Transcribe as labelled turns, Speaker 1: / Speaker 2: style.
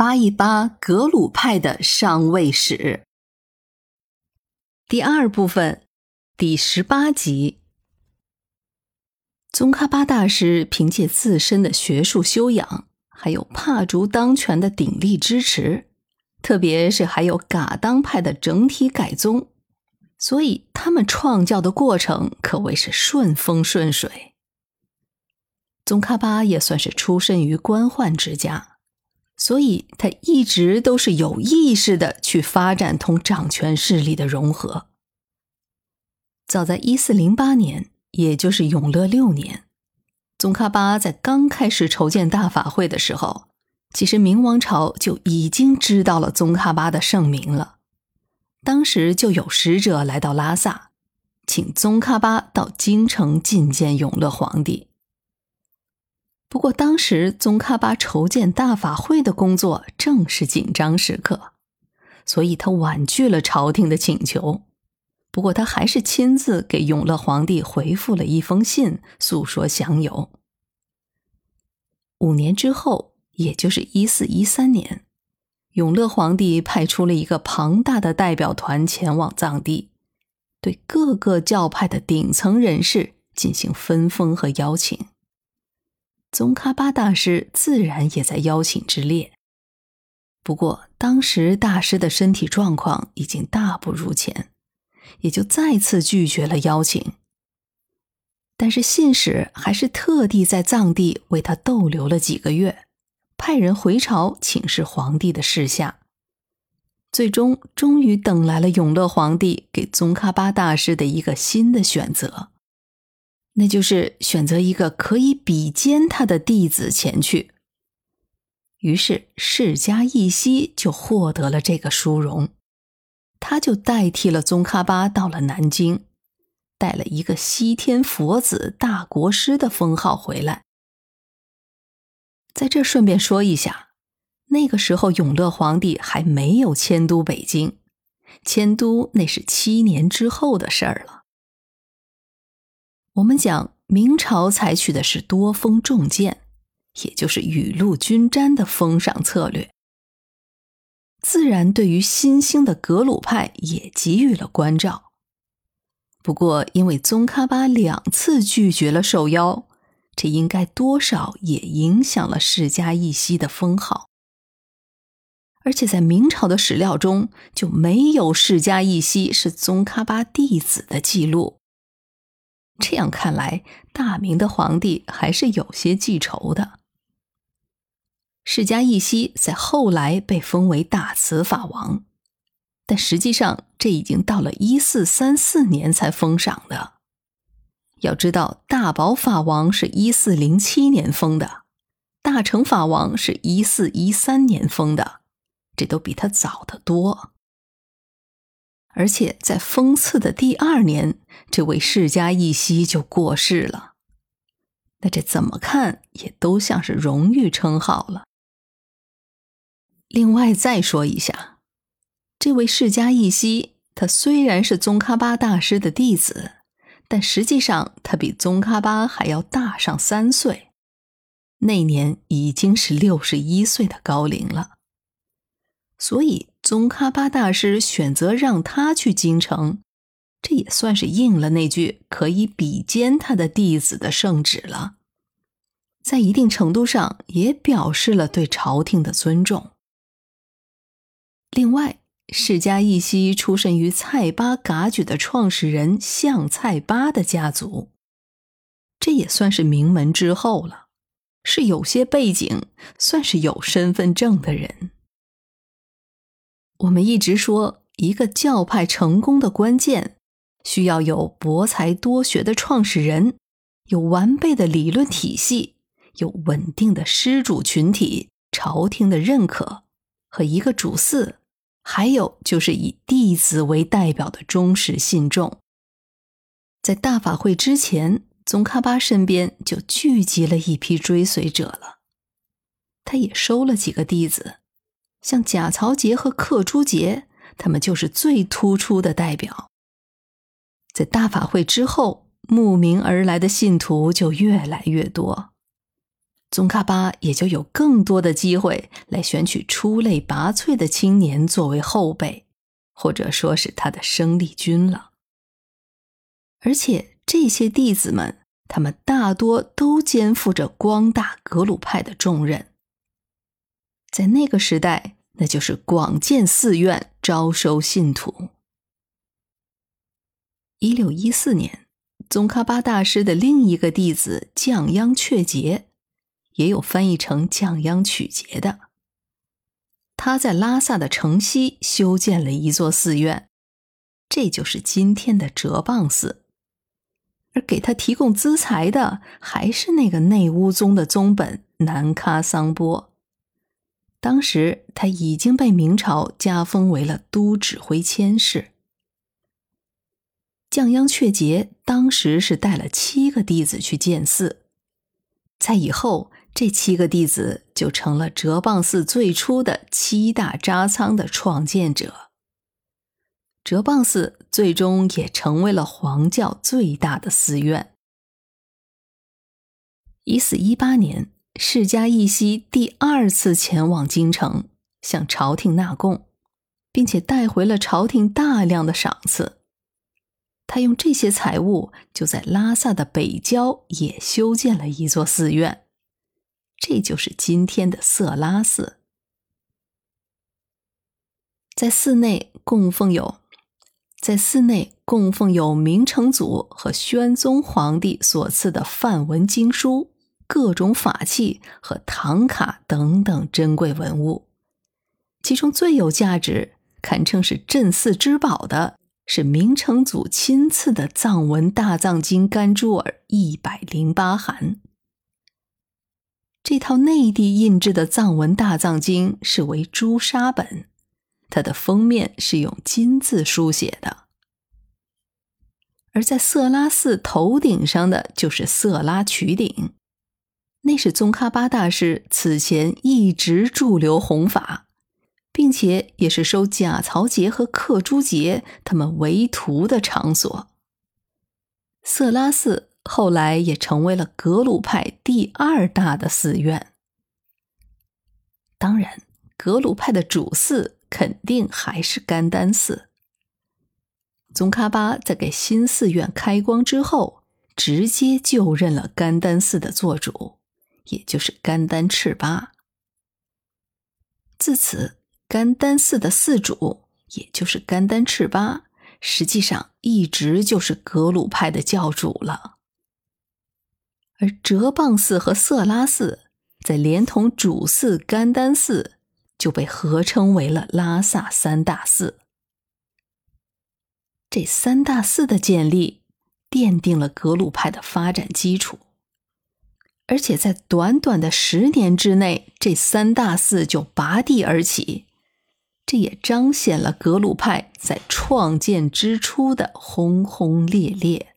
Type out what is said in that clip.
Speaker 1: 扒一扒格鲁派的上位史。第二部分，第十八集。宗喀巴大师凭借自身的学术修养，还有帕竹当权的鼎力支持，特别是还有噶当派的整体改宗，所以他们创教的过程可谓是顺风顺水。宗喀巴也算是出身于官宦之家，所以他一直都是有意识的去发展同掌权势力的融合。早在一四零八年。也就是永乐六年，宗喀巴在刚开始筹建大法会的时候，其实明王朝就已经知道了宗喀巴的盛名了。当时就有使者来到拉萨，请宗喀巴到京城觐见永乐皇帝。不过当时宗喀巴筹建大法会的工作正是紧张时刻，所以他婉拒了朝廷的请求。不过，他还是亲自给永乐皇帝回复了一封信，诉说详由。五年之后，也就是一四一三年，永乐皇帝派出了一个庞大的代表团前往藏地，对各个教派的顶层人士进行分封和邀请。宗喀巴大师自然也在邀请之列。不过，当时大师的身体状况已经大不如前。也就再次拒绝了邀请，但是信使还是特地在藏地为他逗留了几个月，派人回朝请示皇帝的事下，最终终于等来了永乐皇帝给宗喀巴大师的一个新的选择，那就是选择一个可以比肩他的弟子前去。于是释迦一息就获得了这个殊荣。他就代替了宗喀巴到了南京，带了一个西天佛子大国师的封号回来。在这顺便说一下，那个时候永乐皇帝还没有迁都北京，迁都那是七年之后的事儿了。我们讲明朝采取的是多封重建，也就是雨露均沾的封赏策略。自然，对于新兴的格鲁派也给予了关照。不过，因为宗喀巴两次拒绝了受邀，这应该多少也影响了释迦一息的封号。而且，在明朝的史料中就没有释迦一息是宗喀巴弟子的记录。这样看来，大明的皇帝还是有些记仇的。释迦一息在后来被封为大慈法王，但实际上这已经到了一四三四年才封赏的。要知道，大宝法王是一四零七年封的，大成法王是一四一三年封的，这都比他早得多。而且在封赐的第二年，这位释迦一息就过世了。那这怎么看也都像是荣誉称号了。另外再说一下，这位释迦一息，他虽然是宗喀巴大师的弟子，但实际上他比宗喀巴还要大上三岁，那年已经是六十一岁的高龄了。所以宗喀巴大师选择让他去京城，这也算是应了那句可以比肩他的弟子的圣旨了，在一定程度上也表示了对朝廷的尊重。另外，释迦一息出身于蔡巴噶举的创始人向蔡巴的家族，这也算是名门之后了，是有些背景，算是有身份证的人。我们一直说，一个教派成功的关键，需要有博才多学的创始人，有完备的理论体系，有稳定的施主群体、朝廷的认可和一个主祀。还有就是以弟子为代表的忠实信众，在大法会之前，宗喀巴身边就聚集了一批追随者了。他也收了几个弟子，像贾曹杰和克珠杰，他们就是最突出的代表。在大法会之后，慕名而来的信徒就越来越多。宗喀巴也就有更多的机会来选取出类拔萃的青年作为后辈，或者说是他的生力军了。而且这些弟子们，他们大多都肩负着光大格鲁派的重任。在那个时代，那就是广建寺院、招收信徒。一六一四年，宗喀巴大师的另一个弟子降央却杰。也有翻译成降央曲节的。他在拉萨的城西修建了一座寺院，这就是今天的哲蚌寺。而给他提供资财的还是那个内乌宗的宗本南喀桑波。当时他已经被明朝加封为了都指挥佥事。降央却节当时是带了七个弟子去建寺，在以后。这七个弟子就成了哲蚌寺最初的七大扎仓的创建者。哲蚌寺最终也成为了黄教最大的寺院。一四一八年，释迦义熙第二次前往京城，向朝廷纳贡，并且带回了朝廷大量的赏赐。他用这些财物，就在拉萨的北郊也修建了一座寺院。这就是今天的色拉寺，在寺内供奉有，在寺内供奉有明成祖和宣宗皇帝所赐的梵文经书、各种法器和唐卡等等珍贵文物。其中最有价值、堪称是镇寺之宝的，是明成祖亲赐的藏文大藏经甘珠尔一百零八函。这套内地印制的藏文大藏经是为朱砂本，它的封面是用金字书写的。而在色拉寺头顶上的就是色拉曲顶，那是宗喀巴大师此前一直驻留弘法，并且也是收贾曹杰和克珠杰他们为徒的场所。色拉寺。后来也成为了格鲁派第二大的寺院。当然，格鲁派的主寺肯定还是甘丹寺。宗喀巴在给新寺院开光之后，直接就任了甘丹寺的做主，也就是甘丹赤巴。自此，甘丹寺的寺主，也就是甘丹赤巴，实际上一直就是格鲁派的教主了。而哲蚌寺和色拉寺，在连同主寺甘丹寺，就被合称为了拉萨三大寺。这三大寺的建立，奠定了格鲁派的发展基础。而且在短短的十年之内，这三大寺就拔地而起，这也彰显了格鲁派在创建之初的轰轰烈烈。